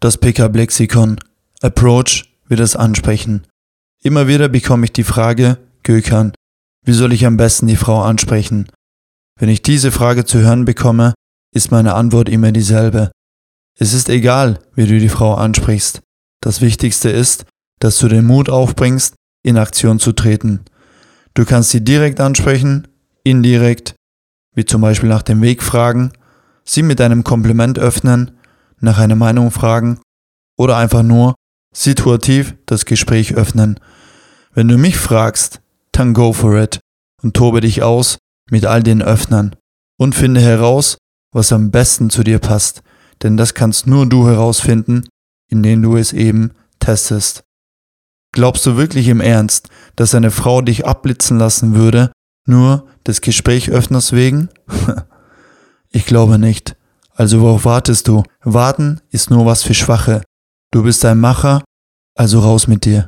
Das Pickup-Lexikon. Approach wird das ansprechen. Immer wieder bekomme ich die Frage, Gökhan, wie soll ich am besten die Frau ansprechen? Wenn ich diese Frage zu hören bekomme, ist meine Antwort immer dieselbe. Es ist egal, wie du die Frau ansprichst. Das Wichtigste ist, dass du den Mut aufbringst, in Aktion zu treten. Du kannst sie direkt ansprechen, indirekt, wie zum Beispiel nach dem Weg fragen, sie mit einem Kompliment öffnen nach einer Meinung fragen oder einfach nur situativ das Gespräch öffnen. Wenn du mich fragst, dann go for it und tobe dich aus mit all den Öffnern und finde heraus, was am besten zu dir passt, denn das kannst nur du herausfinden, indem du es eben testest. Glaubst du wirklich im Ernst, dass eine Frau dich abblitzen lassen würde, nur des Gesprächöffners wegen? ich glaube nicht. Also worauf wartest du? Warten ist nur was für Schwache. Du bist ein Macher, also raus mit dir.